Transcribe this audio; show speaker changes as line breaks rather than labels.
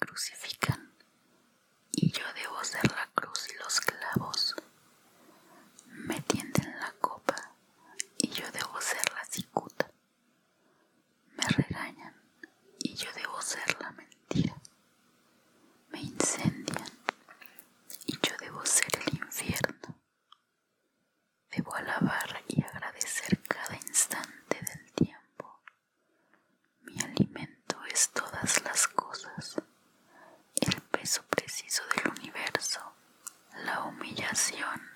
crucifican y yo debo ser la cruz y los clavos. Me tienden la copa y yo debo ser la cicuta. Me regañan y yo debo ser la mentira. Me incendian y yo debo ser el infierno. Debo alabar preciso del universo, la humillación